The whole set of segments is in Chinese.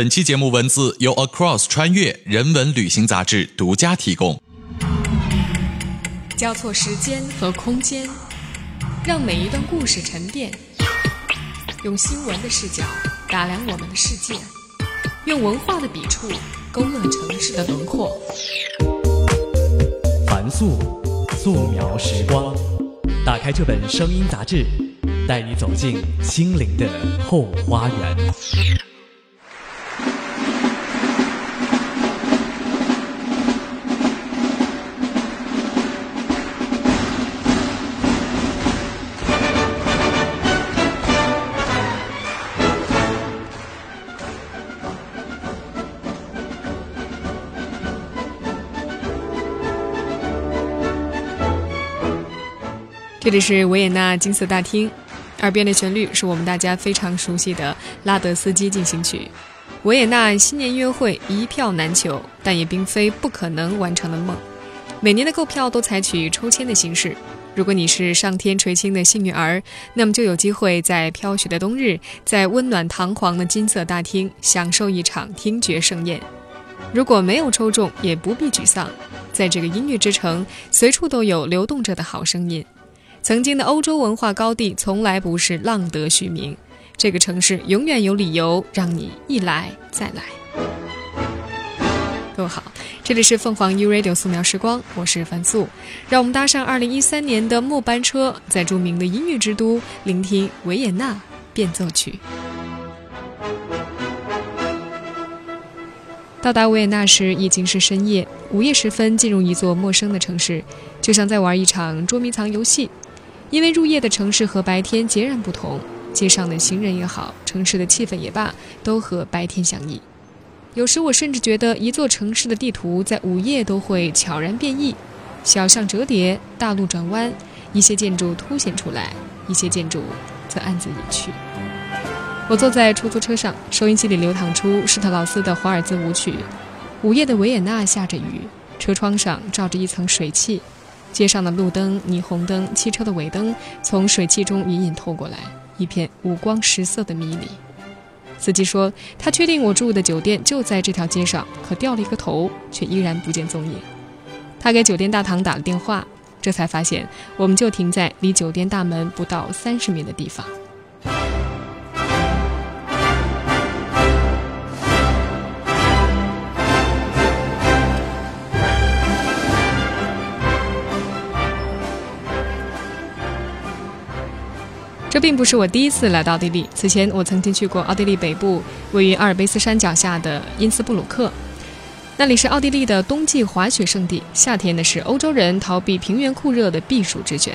本期节目文字由 Across 穿越人文旅行杂志独家提供。交错时间和空间，让每一段故事沉淀。用新闻的视角打量我们的世界，用文化的笔触勾勒城市的轮廓。凡素，素描时光。打开这本声音杂志，带你走进心灵的后花园。这里是维也纳金色大厅，耳边的旋律是我们大家非常熟悉的拉德斯基进行曲。维也纳新年音乐会一票难求，但也并非不可能完成的梦。每年的购票都采取抽签的形式。如果你是上天垂青的幸运儿，那么就有机会在飘雪的冬日，在温暖堂皇的金色大厅享受一场听觉盛宴。如果没有抽中，也不必沮丧，在这个音乐之城，随处都有流动着的好声音。曾经的欧洲文化高地，从来不是浪得虚名。这个城市永远有理由让你一来再来。各位好，这里是凤凰 U Radio 素描时光，我是樊素，让我们搭上2013年的末班车，在著名的音乐之都，聆听维也纳变奏曲。到达维也纳时已经是深夜，午夜时分进入一座陌生的城市，就像在玩一场捉迷藏游戏。因为入夜的城市和白天截然不同，街上的行人也好，城市的气氛也罢，都和白天相异。有时我甚至觉得，一座城市的地图在午夜都会悄然变异，小巷折叠，大路转弯，一些建筑凸显出来，一些建筑则暗自隐去。我坐在出租车上，收音机里流淌出施特劳斯的华尔兹舞曲。午夜的维也纳下着雨，车窗上罩着一层水汽。街上的路灯、霓虹灯、汽车的尾灯从水汽中隐隐透过来，一片五光十色的迷离。司机说，他确定我住的酒店就在这条街上，可掉了一个头，却依然不见踪影。他给酒店大堂打了电话，这才发现我们就停在离酒店大门不到三十米的地方。这并不是我第一次来到奥地利。此前，我曾经去过奥地利北部位于阿尔卑斯山脚下的因斯布鲁克，那里是奥地利的冬季滑雪胜地，夏天呢是欧洲人逃避平原酷热的避暑之选。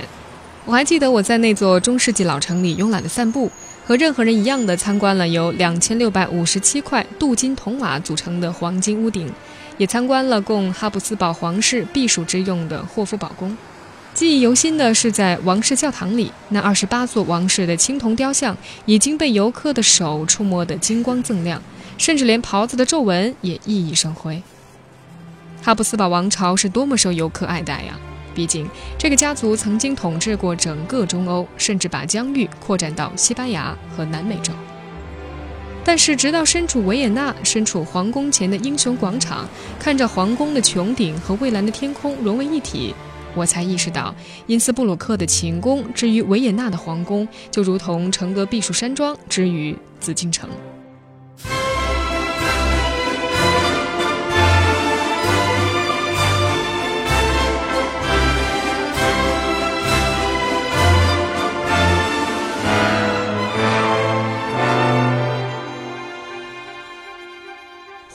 我还记得我在那座中世纪老城里慵懒的散步，和任何人一样的参观了由两千六百五十七块镀金铜瓦组成的黄金屋顶，也参观了供哈布斯堡皇室避暑之用的霍夫堡宫。记忆犹新的是，在王室教堂里，那二十八座王室的青铜雕像已经被游客的手触摸得金光锃亮，甚至连袍子的皱纹也熠熠生辉。哈布斯堡王朝是多么受游客爱戴呀！毕竟这个家族曾经统治过整个中欧，甚至把疆域扩展到西班牙和南美洲。但是，直到身处维也纳，身处皇宫前的英雄广场，看着皇宫的穹顶和蔚蓝的天空融为一体。我才意识到，因斯布鲁克的寝宫之于维也纳的皇宫，就如同承德避暑山庄之于紫禁城。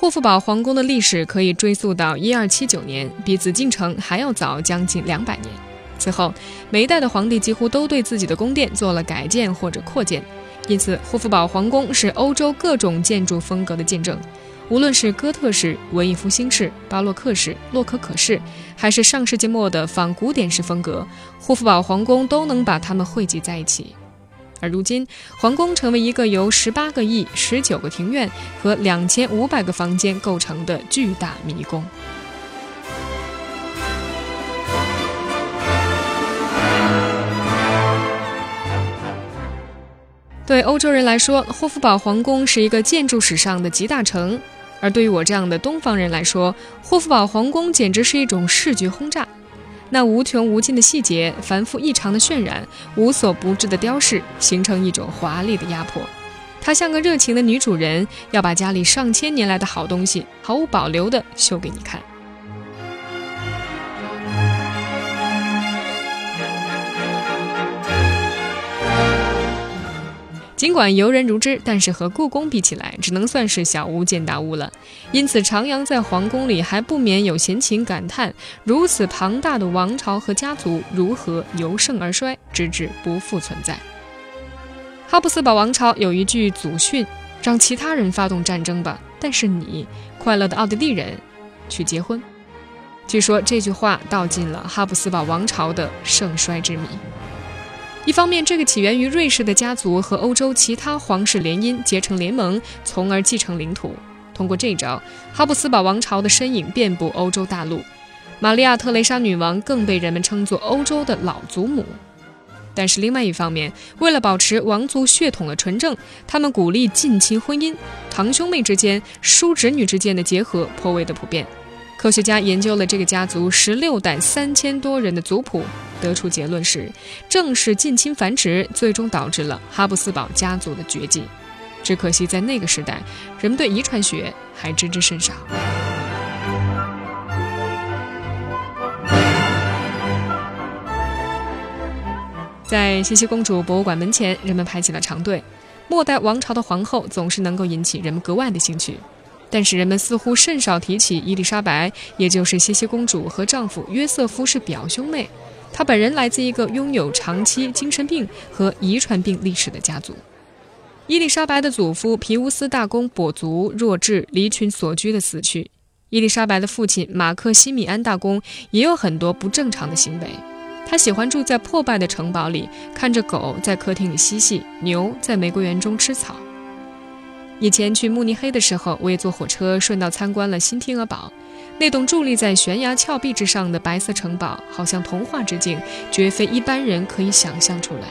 霍夫堡皇宫的历史可以追溯到一二七九年，比紫禁城还要早将近两百年。此后，每一代的皇帝几乎都对自己的宫殿做了改建或者扩建，因此霍夫堡皇宫是欧洲各种建筑风格的见证。无论是哥特式、文艺复兴式、巴洛克式、洛可可式，还是上世纪末的仿古典式风格，霍夫堡皇宫都能把它们汇集在一起。而如今，皇宫成为一个由十八个亿、十九个庭院和两千五百个房间构成的巨大迷宫。对欧洲人来说，霍夫堡皇宫是一个建筑史上的集大成；而对于我这样的东方人来说，霍夫堡皇宫简直是一种视觉轰炸。那无穷无尽的细节、繁复异常的渲染、无所不至的雕饰，形成一种华丽的压迫。她像个热情的女主人，要把家里上千年来的好东西毫无保留地秀给你看。尽管游人如织，但是和故宫比起来，只能算是小巫见大巫了。因此，徜徉在皇宫里，还不免有闲情感叹：如此庞大的王朝和家族，如何由盛而衰，直至不复存在？哈布斯堡王朝有一句祖训：“让其他人发动战争吧，但是你，快乐的奥地利人，去结婚。”据说这句话道尽了哈布斯堡王朝的盛衰之谜。一方面，这个起源于瑞士的家族和欧洲其他皇室联姻结成联盟，从而继承领土。通过这招，哈布斯堡王朝的身影遍布欧洲大陆。玛利亚·特蕾莎女王更被人们称作欧洲的老祖母。但是，另外一方面，为了保持王族血统的纯正，他们鼓励近亲婚姻，堂兄妹之间、叔侄女之间的结合颇为的普遍。科学家研究了这个家族十六代三千多人的族谱，得出结论是，正是近亲繁殖最终导致了哈布斯堡家族的绝迹。只可惜在那个时代，人们对遗传学还知之甚少。在茜茜公主博物馆门前，人们排起了长队。末代王朝的皇后总是能够引起人们格外的兴趣。但是人们似乎甚少提起伊丽莎白，也就是茜茜公主和丈夫约瑟夫是表兄妹。她本人来自一个拥有长期精神病和遗传病历史的家族。伊丽莎白的祖父皮乌斯大公跛足弱智，离群索居的死去。伊丽莎白的父亲马克西米安大公也有很多不正常的行为。他喜欢住在破败的城堡里，看着狗在客厅里嬉戏，牛在玫瑰园中吃草。以前去慕尼黑的时候，我也坐火车顺道参观了新天鹅堡。那栋伫立在悬崖峭壁之上的白色城堡，好像童话之境，绝非一般人可以想象出来。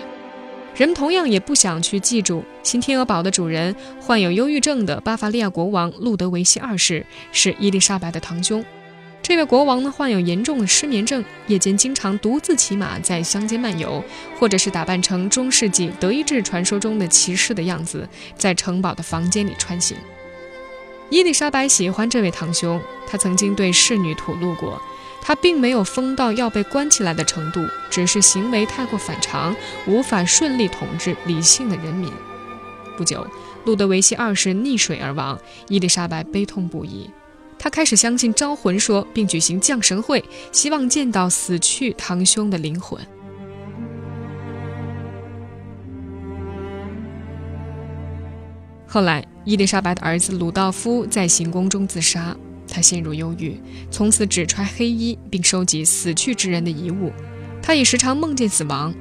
人们同样也不想去记住，新天鹅堡的主人患有忧郁症的巴伐利亚国王路德维希二世是伊丽莎白的堂兄。这位国王呢，患有严重的失眠症，夜间经常独自骑马在乡间漫游，或者是打扮成中世纪德意志传说中的骑士的样子，在城堡的房间里穿行。伊丽莎白喜欢这位堂兄，她曾经对侍女吐露过，他并没有疯到要被关起来的程度，只是行为太过反常，无法顺利统治理性的人民。不久，路德维希二世溺水而亡，伊丽莎白悲痛不已。他开始相信招魂说，并举行降神会，希望见到死去堂兄的灵魂。后来，伊丽莎白的儿子鲁道夫在行宫中自杀，他陷入忧郁，从此只穿黑衣，并收集死去之人的遗物。他也时常梦见死亡。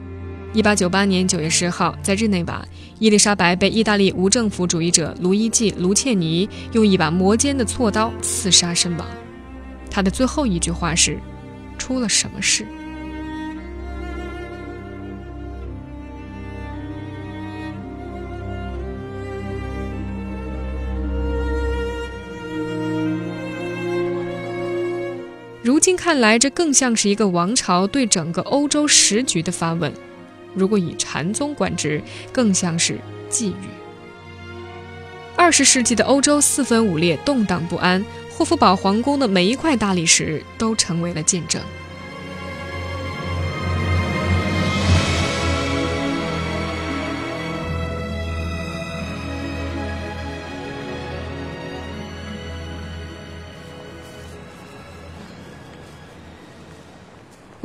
一八九八年九月十号，在日内瓦，伊丽莎白被意大利无政府主义者卢伊季·卢切尼用一把磨尖的锉刀刺杀身亡。他的最后一句话是：“出了什么事？”如今看来，这更像是一个王朝对整个欧洲时局的发问。如果以禅宗观之，更像是寄语。二十世纪的欧洲四分五裂，动荡不安，霍夫堡皇宫的每一块大理石都成为了见证。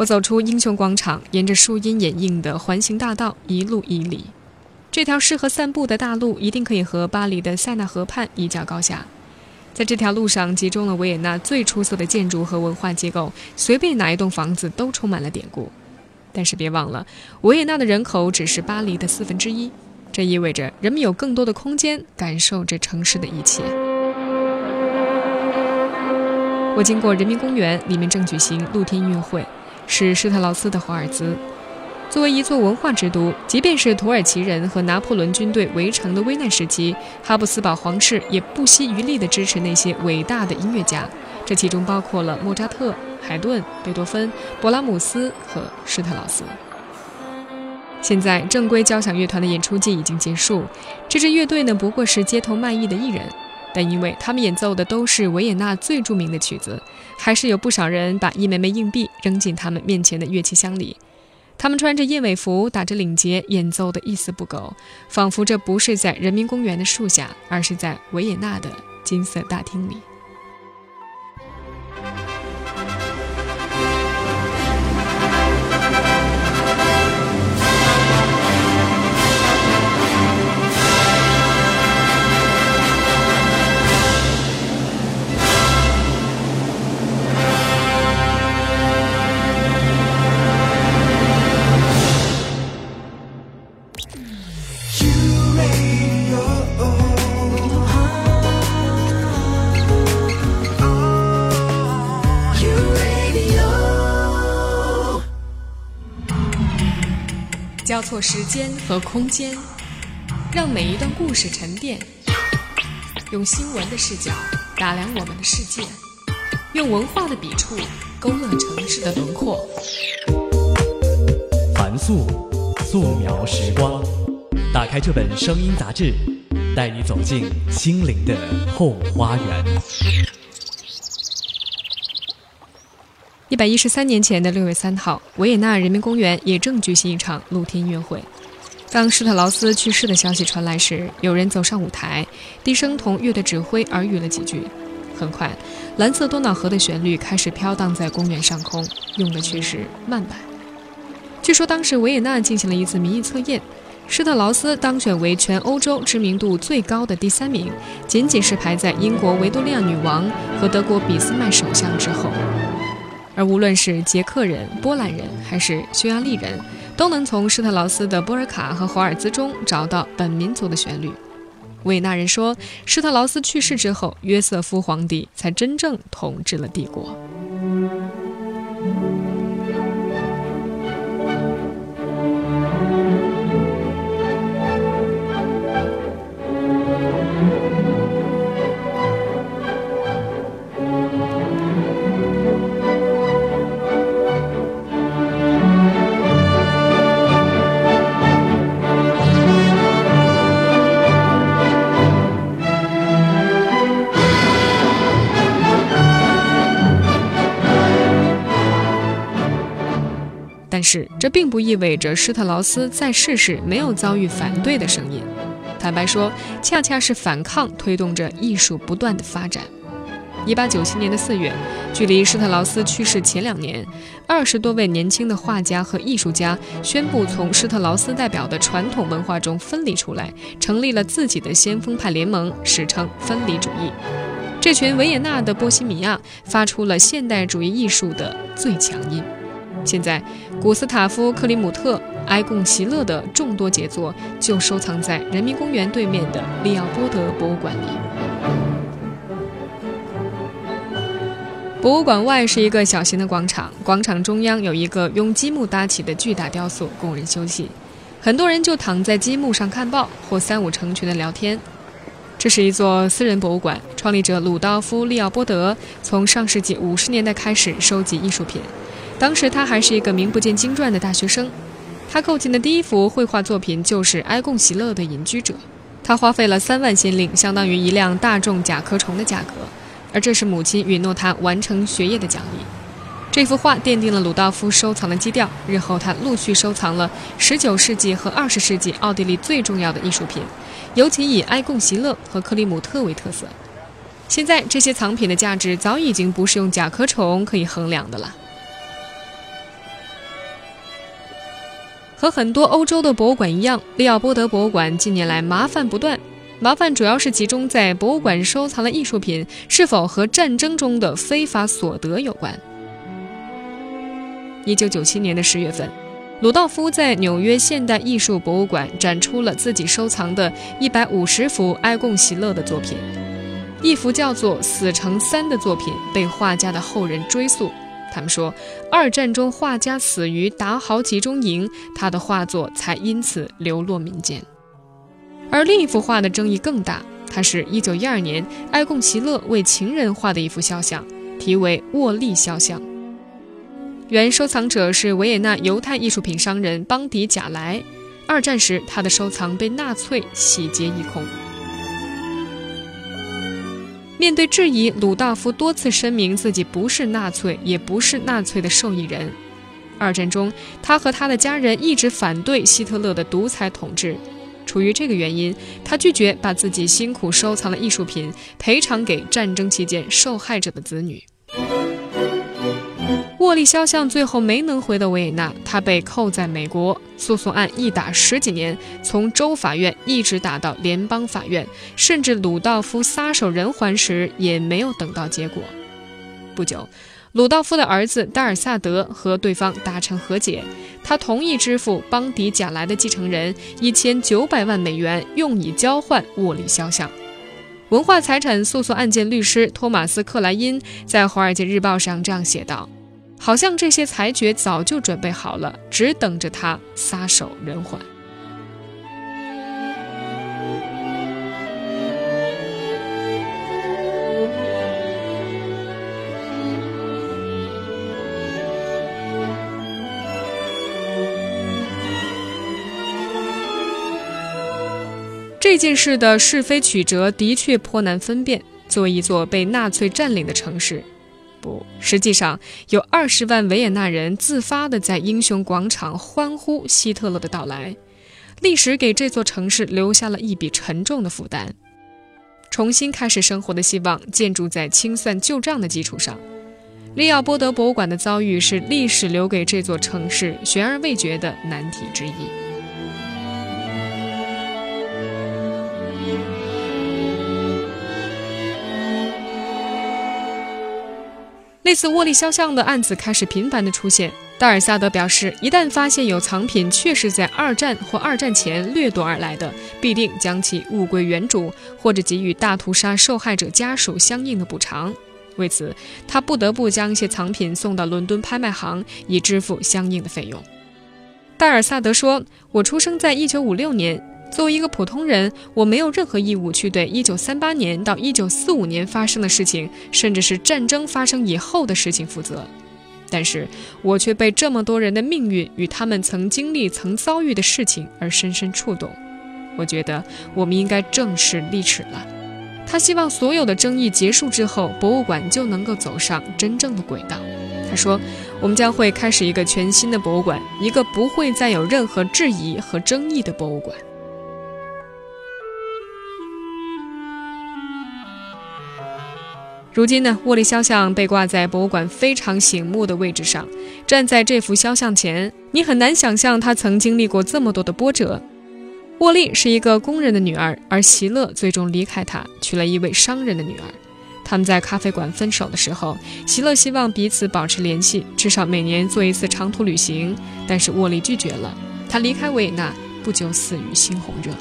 我走出英雄广场，沿着树荫掩映的环形大道一路以里。这条适合散步的大路一定可以和巴黎的塞纳河畔一较高下。在这条路上集中了维也纳最出色的建筑和文化结构，随便哪一栋房子都充满了典故。但是别忘了，维也纳的人口只是巴黎的四分之一，这意味着人们有更多的空间感受这城市的一切。我经过人民公园，里面正举行露天音乐会。是施特劳斯的华尔兹，作为一座文化之都，即便是土耳其人和拿破仑军队围城的危难时期，哈布斯堡皇室也不惜余力地支持那些伟大的音乐家，这其中包括了莫扎特、海顿、贝多芬、勃拉姆斯和施特劳斯。现在正规交响乐团的演出季已经结束，这支乐队呢不过是街头卖艺的艺人，但因为他们演奏的都是维也纳最著名的曲子，还是有不少人把一枚枚硬币扔进他们面前的乐器箱里。他们穿着燕尾服，打着领结，演奏的一丝不苟，仿佛这不是在人民公园的树下，而是在维也纳的金色大厅里。交错时间和空间，让每一段故事沉淀。用新闻的视角打量我们的世界，用文化的笔触勾勒城市的轮廓。凡素，素描时光。打开这本声音杂志，带你走进心灵的后花园。一百一十三年前的六月三号，维也纳人民公园也正举行一场露天音乐会。当施特劳斯去世的消息传来时，有人走上舞台，低声同乐队指挥耳语了几句。很快，蓝色多瑙河的旋律开始飘荡在公园上空，用的却是慢板。据说当时维也纳进行了一次民意测验，施特劳斯当选为全欧洲知名度最高的第三名，仅仅是排在英国维多利亚女王和德国俾斯麦首相之后。而无论是捷克人、波兰人还是匈牙利人，都能从施特劳斯的波尔卡和华尔兹中找到本民族的旋律。维纳人说，施特劳斯去世之后，约瑟夫皇帝才真正统治了帝国。是这并不意味着施特劳斯在世时没有遭遇反对的声音。坦白说，恰恰是反抗推动着艺术不断的发展。一八九七年的四月，距离施特劳斯去世前两年，二十多位年轻的画家和艺术家宣布从施特劳斯代表的传统文化中分离出来，成立了自己的先锋派联盟，史称分离主义。这群维也纳的波西米亚发出了现代主义艺术的最强音。现在，古斯塔夫·克里姆特、埃贡·席勒的众多杰作就收藏在人民公园对面的利奥波德博物馆里。博物馆外是一个小型的广场，广场中央有一个用积木搭起的巨大雕塑，供人休息。很多人就躺在积木上看报，或三五成群的聊天。这是一座私人博物馆，创立者鲁道夫·利奥波德从上世纪五十年代开始收集艺术品。当时他还是一个名不见经传的大学生，他购进的第一幅绘画作品就是埃贡·席勒的《隐居者》，他花费了三万先令，相当于一辆大众甲壳虫的价格，而这是母亲允诺他完成学业的奖励。这幅画奠定了鲁道夫收藏的基调，日后他陆续收藏了19世纪和20世纪奥地利最重要的艺术品，尤其以埃贡·席勒和克里姆特为特色。现在这些藏品的价值早已经不是用甲壳虫可以衡量的了。和很多欧洲的博物馆一样，利奥波德博物馆近年来麻烦不断。麻烦主要是集中在博物馆收藏的艺术品是否和战争中的非法所得有关。一九九七年的十月份，鲁道夫在纽约现代艺术博物馆展出了自己收藏的一百五十幅埃贡·席勒的作品。一幅叫做《死城三》的作品被画家的后人追溯。他们说，二战中画家死于达豪集中营，他的画作才因此流落民间。而另一幅画的争议更大，它是一九一二年埃贡·席勒为情人画的一幅肖像，题为《沃利肖像》。原收藏者是维也纳犹太艺术品商人邦迪·贾莱。二战时，他的收藏被纳粹洗劫一空。面对质疑，鲁道夫多次声明自己不是纳粹，也不是纳粹的受益人。二战中，他和他的家人一直反对希特勒的独裁统治。出于这个原因，他拒绝把自己辛苦收藏的艺术品赔偿给战争期间受害者的子女。沃利肖像最后没能回到维也纳，他被扣在美国。诉讼案一打十几年，从州法院一直打到联邦法院，甚至鲁道夫撒手人寰时也没有等到结果。不久，鲁道夫的儿子戴尔萨德和对方达成和解，他同意支付邦迪贾莱的继承人一千九百万美元，用以交换沃利肖像。文化财产诉讼案件律师托马斯克莱因在《华尔街日报》上这样写道。好像这些裁决早就准备好了，只等着他撒手人寰。这件事的是非曲折的确颇难分辨。作为一座被纳粹占领的城市。实际上有二十万维也纳人自发地在英雄广场欢呼希特勒的到来。历史给这座城市留下了一笔沉重的负担。重新开始生活的希望建筑在清算旧账的基础上。利奥波德博物馆的遭遇是历史留给这座城市悬而未决的难题之一。类似沃利肖像的案子开始频繁地出现。戴尔萨德表示，一旦发现有藏品确实在二战或二战前掠夺而来的，必定将其物归原主，或者给予大屠杀受害者家属相应的补偿。为此，他不得不将一些藏品送到伦敦拍卖行，以支付相应的费用。戴尔萨德说：“我出生在1956年。”作为一个普通人，我没有任何义务去对1938年到1945年发生的事情，甚至是战争发生以后的事情负责。但是我却被这么多人的命运与他们曾经历、曾遭遇的事情而深深触动。我觉得我们应该正视历史了。他希望所有的争议结束之后，博物馆就能够走上真正的轨道。他说：“我们将会开始一个全新的博物馆，一个不会再有任何质疑和争议的博物馆。”如今呢，沃利肖像被挂在博物馆非常醒目的位置上。站在这幅肖像前，你很难想象他曾经历过这么多的波折。沃利是一个工人的女儿，而席勒最终离开他，娶了一位商人的女儿。他们在咖啡馆分手的时候，席勒希望彼此保持联系，至少每年做一次长途旅行，但是沃利拒绝了。他离开维也纳不久，死于猩红热。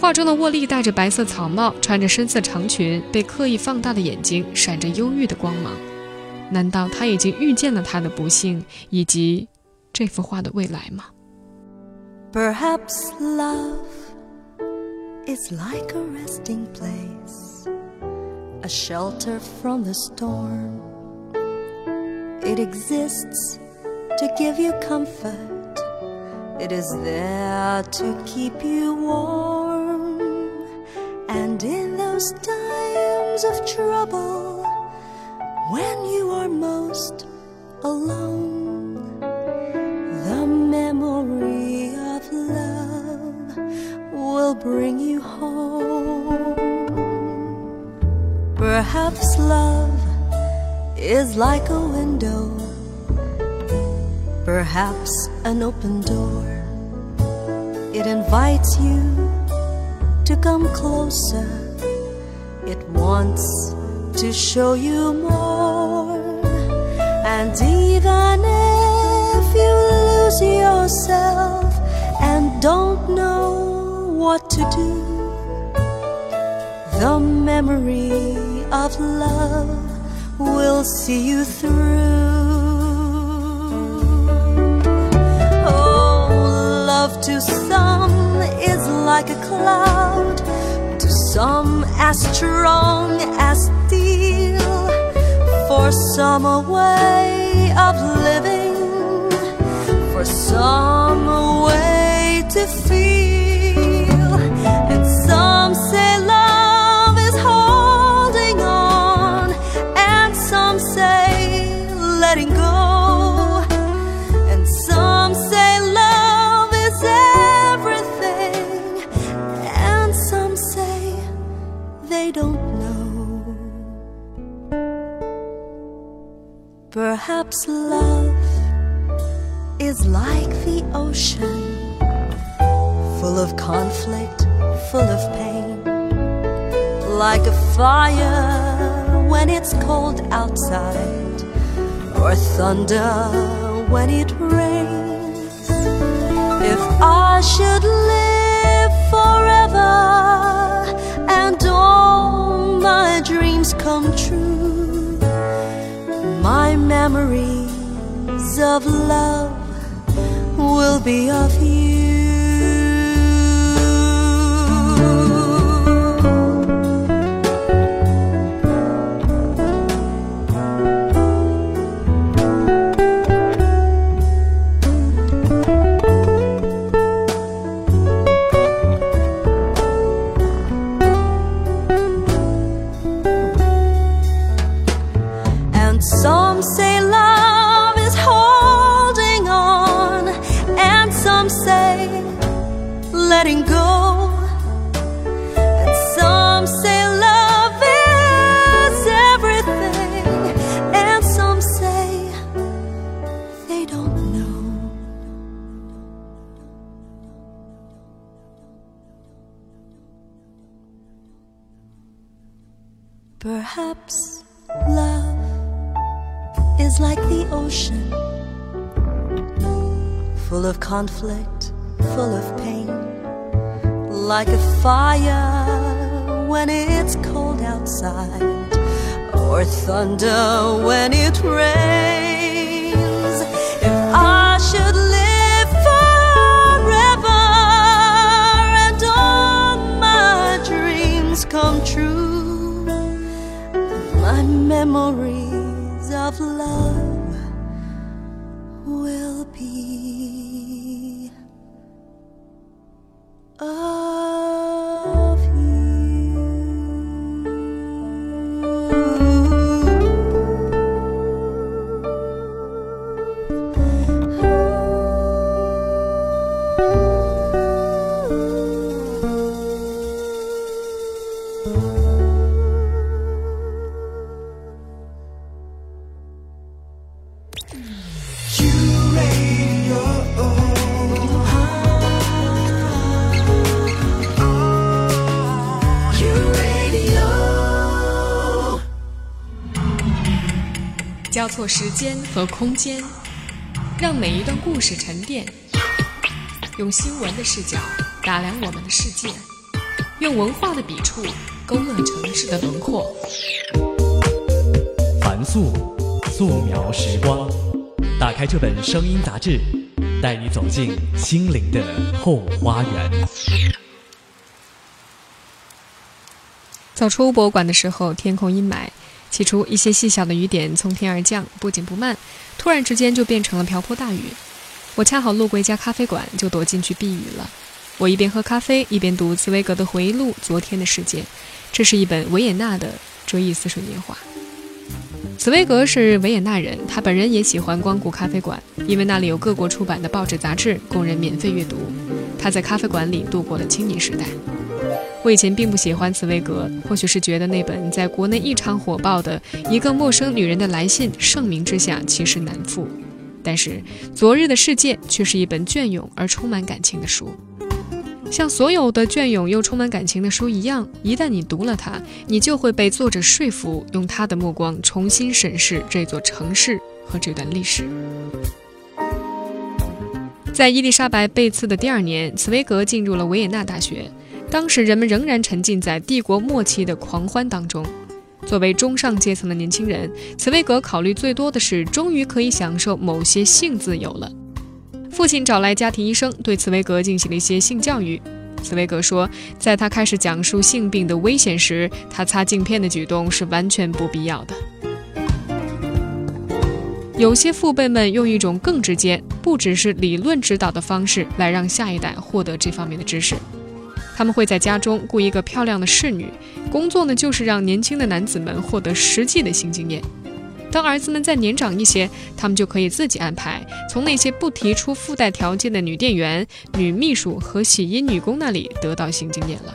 画中的沃利戴着白色草帽，穿着深色长裙，被刻意放大的眼睛闪着忧郁的光芒。难道他已经预见了他的不幸以及这幅画的未来吗？Perhaps love is like a resting place, a shelter from the storm. It exists to give you comfort. It is there to keep you warm. And in those times of trouble, when you are most alone, the memory of love will bring you home. Perhaps love is like a window, perhaps an open door. It invites you to come closer. It wants to show you more. And even if you lose yourself and don't know what to do, the memory of love will see you through. Oh, love to some is like a cloud, to some as strong as steel, for some a way of living, for some a way to feel, conflict, full of pain, like a fire when it's cold outside or thunder when it rains. If I should live forever and all my dreams come true, my memories of love will be of you. Some say love is holding on, and some say letting go. Conflict, full of pain, like a fire when it's cold outside, or thunder when it rains. If I should live forever and all my dreams come true, my memories of love 错时间和空间，让每一段故事沉淀。用新闻的视角打量我们的世界，用文化的笔触勾勒城市的轮廓。凡素，素描时光。打开这本声音杂志，带你走进心灵的后花园。走出博物馆的时候，天空阴霾，起初一些细小的雨点从天而降，不紧不慢，突然之间就变成了瓢泼大雨。我恰好路过一家咖啡馆，就躲进去避雨了。我一边喝咖啡，一边读茨威格的回忆录《昨天的世界》，这是一本维也纳的追忆似水年华。茨威格是维也纳人，他本人也喜欢光顾咖啡馆，因为那里有各国出版的报纸杂志供人免费阅读。他在咖啡馆里度过了青年时代。我以前并不喜欢茨威格，或许是觉得那本在国内异常火爆的《一个陌生女人的来信》盛名之下其实难副。但是《昨日的世界》却是一本隽永而充满感情的书。像所有的隽永又充满感情的书一样，一旦你读了它，你就会被作者说服，用他的目光重新审视这座城市和这段历史。在伊丽莎白被刺的第二年，茨威格进入了维也纳大学。当时人们仍然沉浸在帝国末期的狂欢当中。作为中上阶层的年轻人，茨威格考虑最多的是，终于可以享受某些性自由了。父亲找来家庭医生，对茨威格进行了一些性教育。茨威格说，在他开始讲述性病的危险时，他擦镜片的举动是完全不必要的。有些父辈们用一种更直接、不只是理论指导的方式来让下一代获得这方面的知识。他们会在家中雇一个漂亮的侍女，工作呢就是让年轻的男子们获得实际的性经验。当儿子们再年长一些，他们就可以自己安排，从那些不提出附带条件的女店员、女秘书和洗衣女工那里得到性经验了。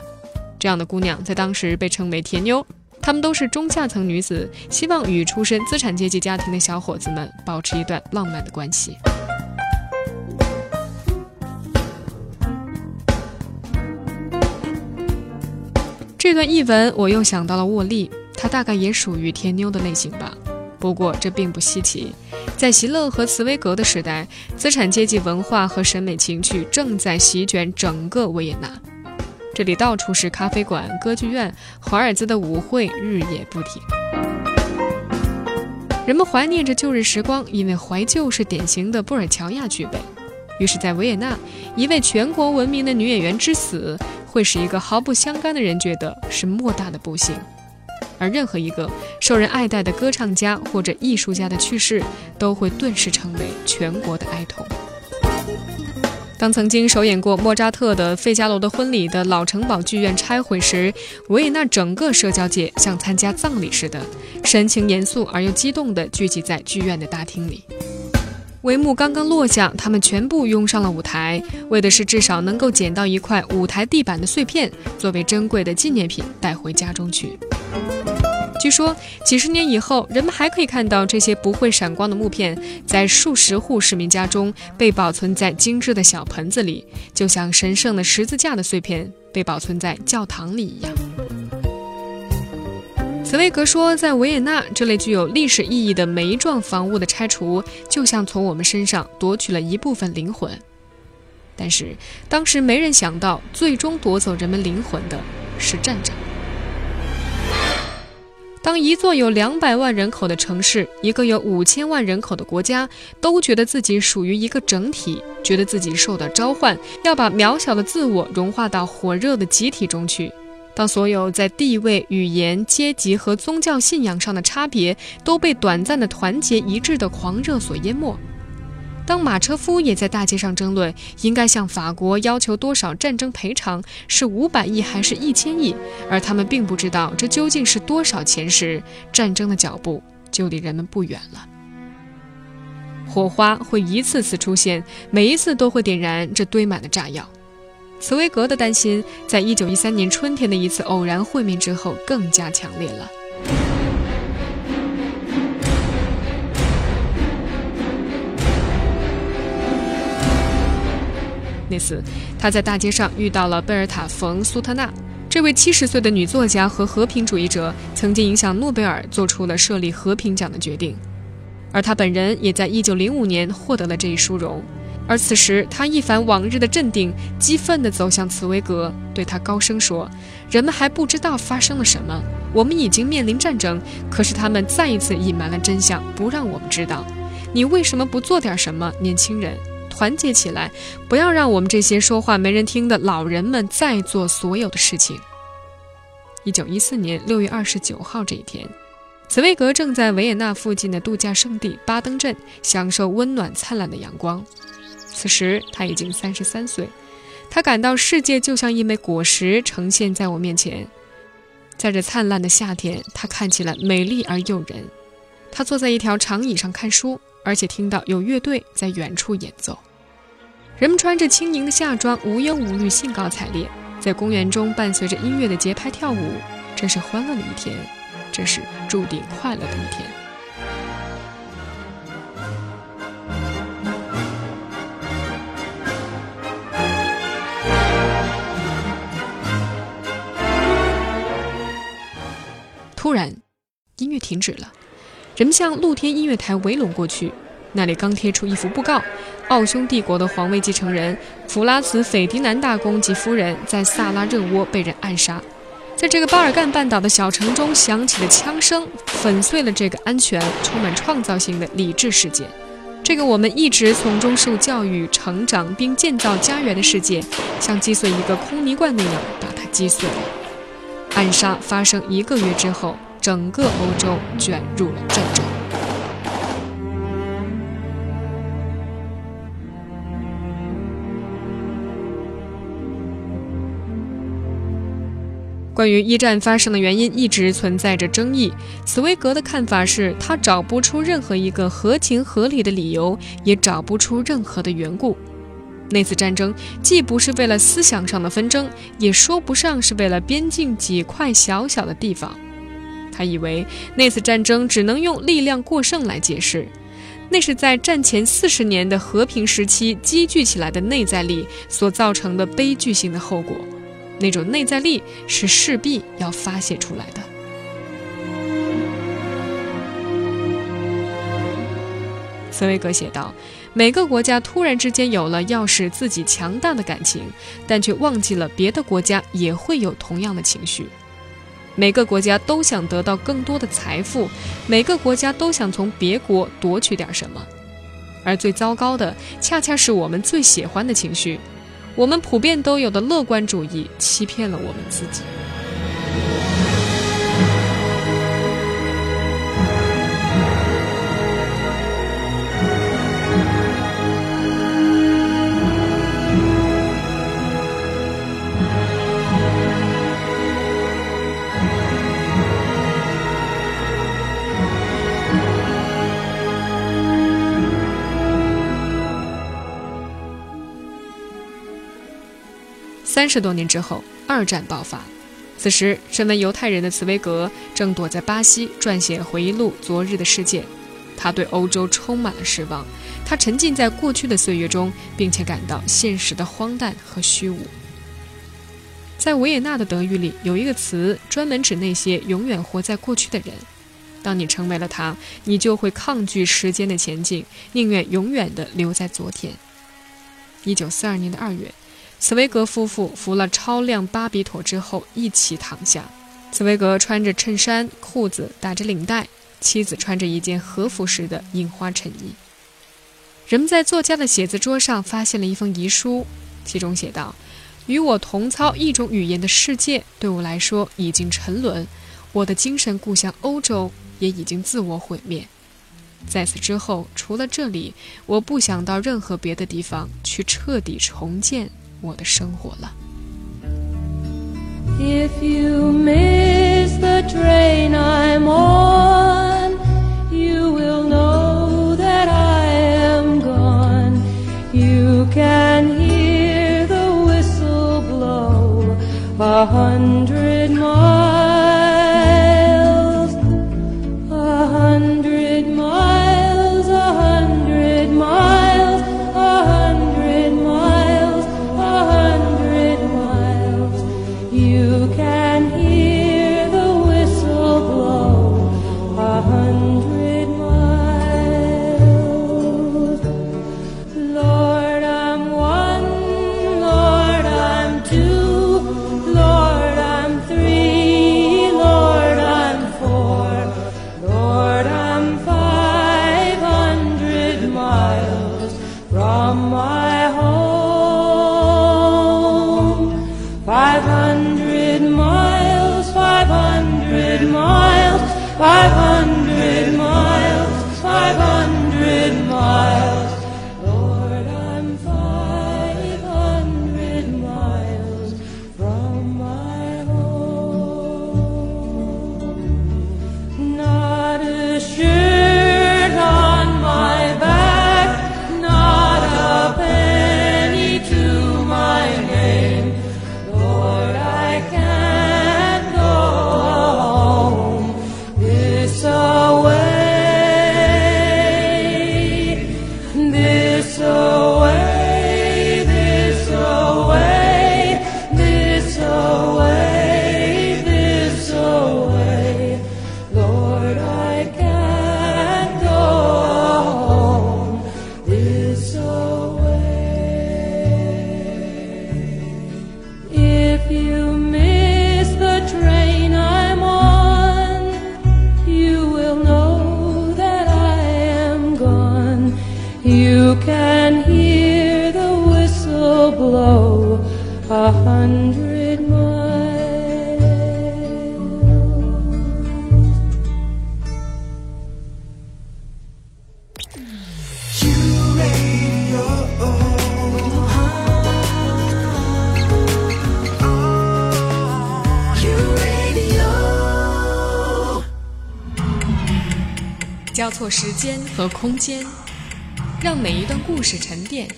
这样的姑娘在当时被称为“甜妞”，她们都是中下层女子，希望与出身资产阶级家庭的小伙子们保持一段浪漫的关系。这段译文，我又想到了沃利，他大概也属于甜妞的类型吧。不过这并不稀奇，在席勒和茨威格的时代，资产阶级文化和审美情趣正在席卷整个维也纳。这里到处是咖啡馆、歌剧院，华尔兹的舞会日夜不停。人们怀念着旧日时光，因为怀旧是典型的布尔乔亚具备。于是，在维也纳，一位全国闻名的女演员之死，会使一个毫不相干的人觉得是莫大的不幸。而任何一个受人爱戴的歌唱家或者艺术家的去世，都会顿时成为全国的哀痛。当曾经首演过莫扎特的《费加罗的婚礼》的老城堡剧院拆毁时，维也纳整个社交界像参加葬礼似的，神情严肃而又激动地聚集在剧院的大厅里。帷幕刚刚落下，他们全部拥上了舞台，为的是至少能够捡到一块舞台地板的碎片，作为珍贵的纪念品带回家中去。据说几十年以后，人们还可以看到这些不会闪光的木片，在数十户市民家中被保存在精致的小盆子里，就像神圣的十字架的碎片被保存在教堂里一样。茨威格说，在维也纳，这类具有历史意义的煤状房屋的拆除，就像从我们身上夺取了一部分灵魂。但是当时没人想到，最终夺走人们灵魂的是战争。当一座有两百万人口的城市，一个有五千万人口的国家，都觉得自己属于一个整体，觉得自己受到召唤，要把渺小的自我融化到火热的集体中去；当所有在地位、语言、阶级和宗教信仰上的差别都被短暂的团结一致的狂热所淹没。当马车夫也在大街上争论应该向法国要求多少战争赔偿，是五百亿还是一千亿，而他们并不知道这究竟是多少钱时，战争的脚步就离人们不远了。火花会一次次出现，每一次都会点燃这堆满的炸药。茨威格的担心，在一九一三年春天的一次偶然会面之后更加强烈了。那次，他在大街上遇到了贝尔塔·冯·苏特纳，这位七十岁的女作家和和平主义者，曾经影响诺贝尔做出了设立和平奖的决定，而他本人也在一九零五年获得了这一殊荣。而此时，他一反往日的镇定，激愤地走向茨威格，对他高声说：“人们还不知道发生了什么，我们已经面临战争，可是他们再一次隐瞒了真相，不让我们知道。你为什么不做点什么，年轻人？”团结起来，不要让我们这些说话没人听的老人们再做所有的事情。一九一四年六月二十九号这一天，茨威格正在维也纳附近的度假胜地巴登镇享受温暖灿烂的阳光。此时他已经三十三岁，他感到世界就像一枚果实呈现在我面前。在这灿烂的夏天，他看起来美丽而诱人。他坐在一条长椅上看书。而且听到有乐队在远处演奏，人们穿着轻盈的夏装，无忧无虑，兴高采烈，在公园中伴随着音乐的节拍跳舞。这是欢乐的一天，这是注定快乐的一天。突然，音乐停止了。人们向露天音乐台围拢过去，那里刚贴出一幅布告：奥匈帝国的皇位继承人弗拉茨·斐迪南大公及夫人在萨拉热窝被人暗杀。在这个巴尔干半岛的小城中响起的枪声，粉碎了这个安全、充满创造性的理智世界。这个我们一直从中受教育、成长并建造家园的世界，像击碎一个空泥罐那样把它击碎了。暗杀发生一个月之后，整个欧洲卷入了战争。关于一战发生的原因，一直存在着争议。茨威格的看法是，他找不出任何一个合情合理的理由，也找不出任何的缘故。那次战争既不是为了思想上的纷争，也说不上是为了边境几块小小的地方。他以为那次战争只能用力量过剩来解释，那是在战前四十年的和平时期积聚起来的内在力所造成的悲剧性的后果。那种内在力是势必要发泄出来的。茨威格写道：“每个国家突然之间有了要使自己强大的感情，但却忘记了别的国家也会有同样的情绪。每个国家都想得到更多的财富，每个国家都想从别国夺取点什么，而最糟糕的，恰恰是我们最喜欢的情绪。”我们普遍都有的乐观主义欺骗了我们自己。三十多年之后，二战爆发。此时，身为犹太人的茨威格正躲在巴西撰写回忆录《昨日的世界》。他对欧洲充满了失望，他沉浸在过去的岁月中，并且感到现实的荒诞和虚无。在维也纳的德语里，有一个词专门指那些永远活在过去的人。当你成为了他，你就会抗拒时间的前进，宁愿永远地留在昨天。一九四二年的二月。茨威格夫妇服了超量巴比妥之后，一起躺下。茨威格穿着衬衫、裤子，打着领带；妻子穿着一件和服式的印花衬衣。人们在作家的写字桌上发现了一封遗书，其中写道：“与我同操一种语言的世界，对我来说已经沉沦；我的精神故乡欧洲也已经自我毁灭。在此之后，除了这里，我不想到任何别的地方去彻底重建。”我的生活了。If you miss the train I'm on, you will know that I am gone. You can hear the whistle blow a hundred 和空间，让每一段故事沉淀。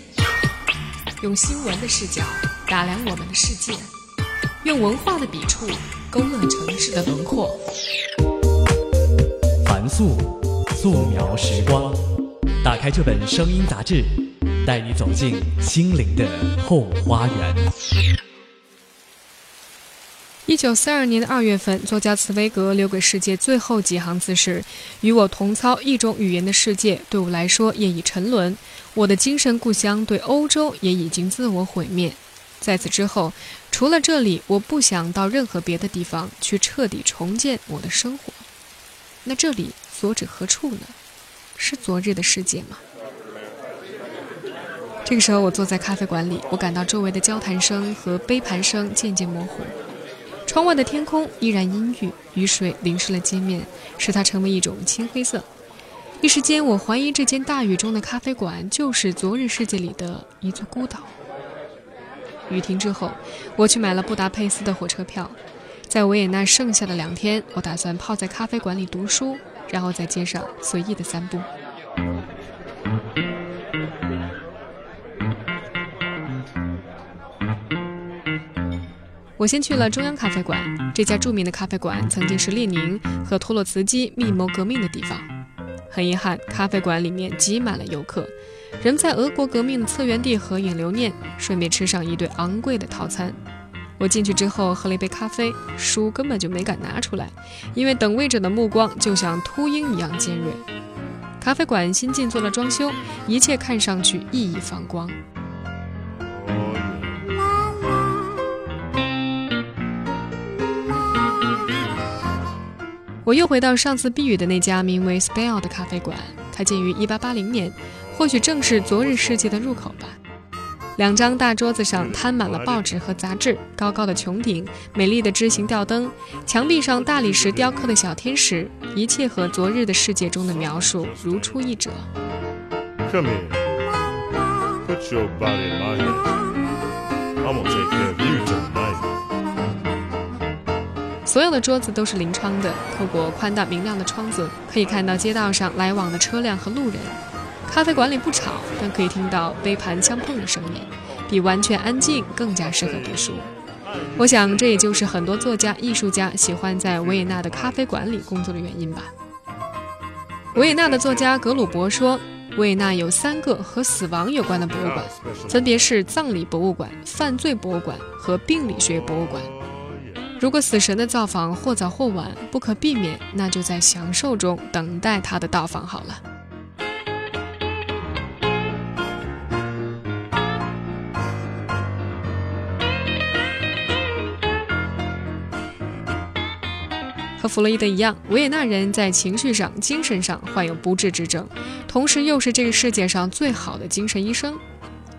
用新闻的视角打量我们的世界，用文化的笔触勾勒城市的轮廓。凡素，素描时光。打开这本声音杂志，带你走进心灵的后花园。一九四二年的二月份，作家茨威格留给世界最后几行字是：“与我同操一种语言的世界，对我来说业已沉沦。我的精神故乡对欧洲也已经自我毁灭。在此之后，除了这里，我不想到任何别的地方去彻底重建我的生活。那这里所指何处呢？是昨日的世界吗？”这个时候，我坐在咖啡馆里，我感到周围的交谈声和杯盘声渐渐模糊。窗外的天空依然阴郁，雨水淋湿了街面，使它成为一种青灰色。一时间，我怀疑这间大雨中的咖啡馆就是昨日世界里的一座孤岛。雨停之后，我去买了布达佩斯的火车票。在维也纳剩下的两天，我打算泡在咖啡馆里读书，然后在街上随意的散步。我先去了中央咖啡馆，这家著名的咖啡馆曾经是列宁和托洛茨基密谋革命的地方。很遗憾，咖啡馆里面挤满了游客，人在俄国革命的策源地合影留念，顺便吃上一顿昂贵的套餐。我进去之后喝了一杯咖啡，书根本就没敢拿出来，因为等位者的目光就像秃鹰一样尖锐。咖啡馆新近做了装修，一切看上去熠熠放光。我又回到上次避雨的那家名为 Spell 的咖啡馆，它建于1880年，或许正是昨日世界的入口吧。两张大桌子上摊满了报纸和杂志，高高的穹顶，美丽的枝形吊灯，墙壁上大理石雕刻的小天使，一切和昨日的世界中的描述如出一辙。Come here. Put your body in my hand. I'm gonna take care of you tonight. 所有的桌子都是临窗的，透过宽大明亮的窗子，可以看到街道上来往的车辆和路人。咖啡馆里不吵，但可以听到杯盘相碰的声音，比完全安静更加适合读书。我想，这也就是很多作家、艺术家喜欢在维也纳的咖啡馆里工作的原因吧。维也纳的作家格鲁伯说，维也纳有三个和死亡有关的博物馆，分别是葬礼博物馆、犯罪博物馆和病理学博物馆。如果死神的造访或早或晚不可避免，那就在享受中等待他的到访好了。和弗洛伊德一样，维也纳人在情绪上、精神上患有不治之症，同时又是这个世界上最好的精神医生。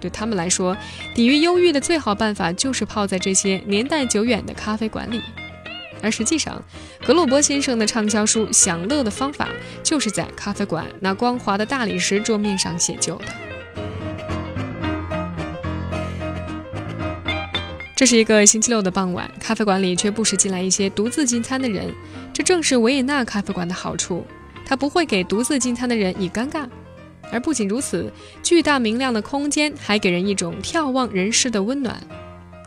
对他们来说，抵御忧郁的最好办法就是泡在这些年代久远的咖啡馆里。而实际上，格鲁伯先生的畅销书《享乐的方法》就是在咖啡馆那光滑的大理石桌面上写就的。这是一个星期六的傍晚，咖啡馆里却不时进来一些独自进餐的人。这正是维也纳咖啡馆的好处，它不会给独自进餐的人以尴尬。而不仅如此，巨大明亮的空间还给人一种眺望人世的温暖。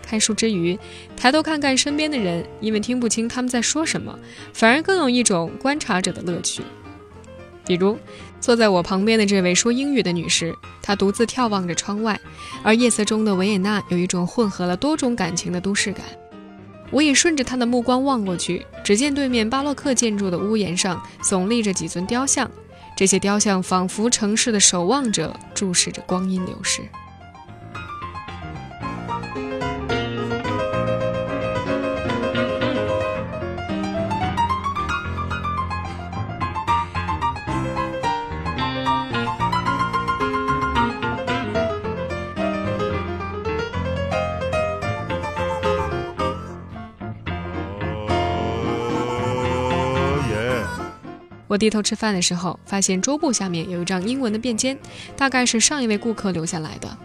看书之余，抬头看看身边的人，因为听不清他们在说什么，反而更有一种观察者的乐趣。比如，坐在我旁边的这位说英语的女士，她独自眺望着窗外，而夜色中的维也纳有一种混合了多种感情的都市感。我也顺着她的目光望过去，只见对面巴洛克建筑的屋檐上耸立着几尊雕像，这些雕像仿佛城市的守望者，注视着光阴流逝。我低头吃饭的时候，发现桌布下面有一张英文的便笺，大概是上一位顾客留下来的。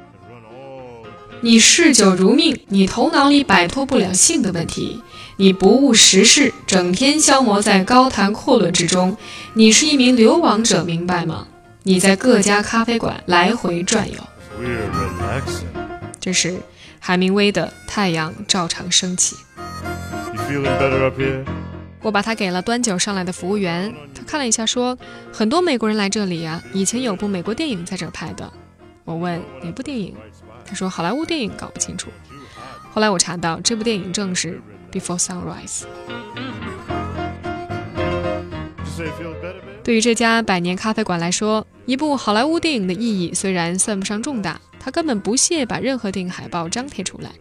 你嗜酒如命，你头脑里摆脱不了性的问题，你不务实事，整天消磨在高谈阔论之中。你是一名流亡者，明白吗？你在各家咖啡馆来回转悠。这是海明威的《太阳照常升起》。You feeling better up here? 我把它给了端酒上来的服务员，他看了一下，说：“很多美国人来这里呀、以前有部美国电影在这儿拍的。”我问哪部电影，他说好莱坞电影，搞不清楚。后来我查到这部电影正是《Before Sunrise》。对于这家百年咖啡馆来说，一部好莱坞电影的意义虽然算不上重大，他根本不屑把任何电影海报张贴出来，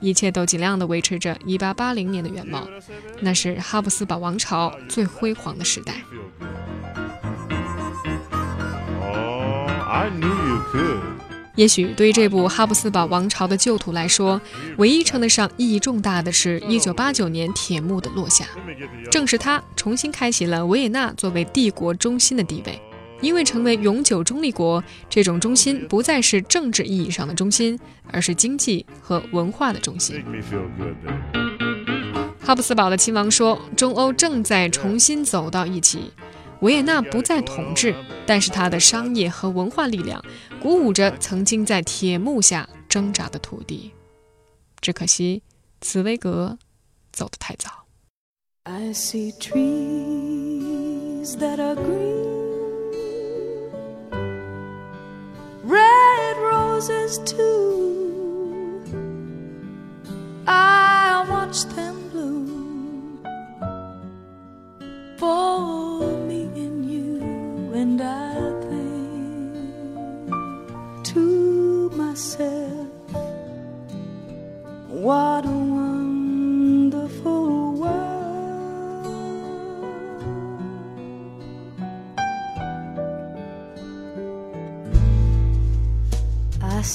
一切都尽量的维持着1880年的原貌，那是哈布斯堡王朝最辉煌的时代。Oh. 也许对于这部哈布斯堡王朝的旧图来说，唯一称得上意义重大的是1989年铁幕的落下。正是它重新开启了维也纳作为帝国中心的地位。因为成为永久中立国，这种中心不再是政治意义上的中心，而是经济和文化的中心。哈布斯堡的亲王说，中欧正在重新走到一起，维也纳不再统治，但是它的商业和文化力量鼓舞着曾经在铁幕下挣扎的土地。只可惜，茨威格走得太早。I see trees that are green, roses too. I watch them bloom for me and you, and I think to myself, what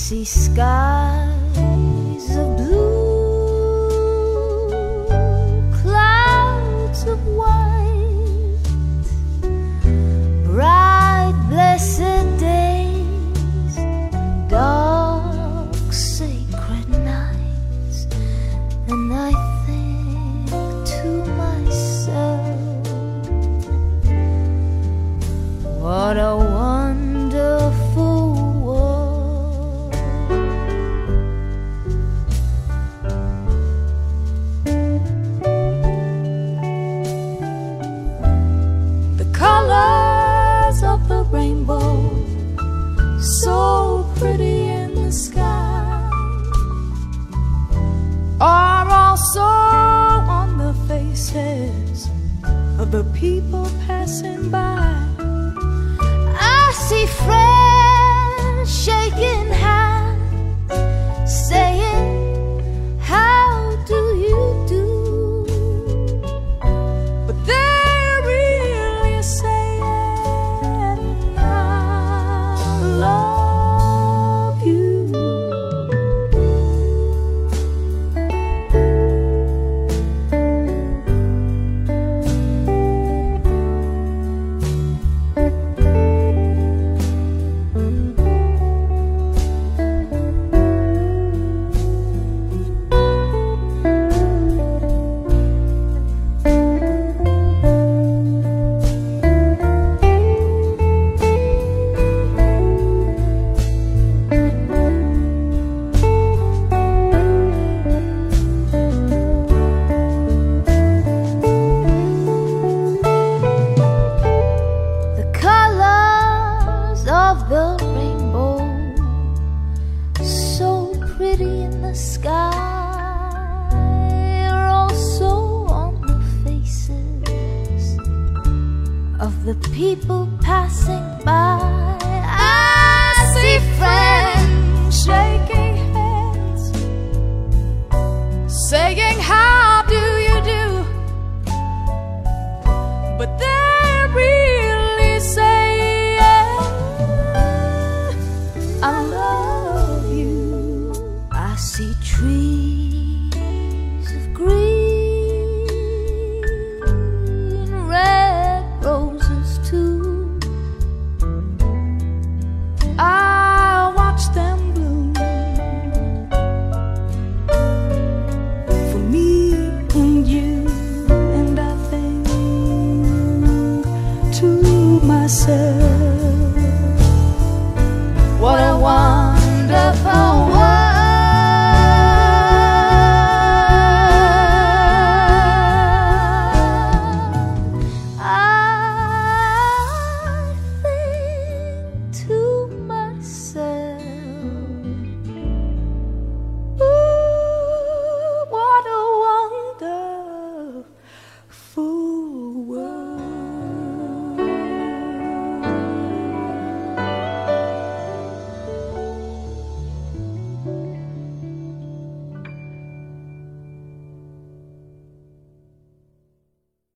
see sky. Sky, are also on the faces of the people passing by. I see friends shaking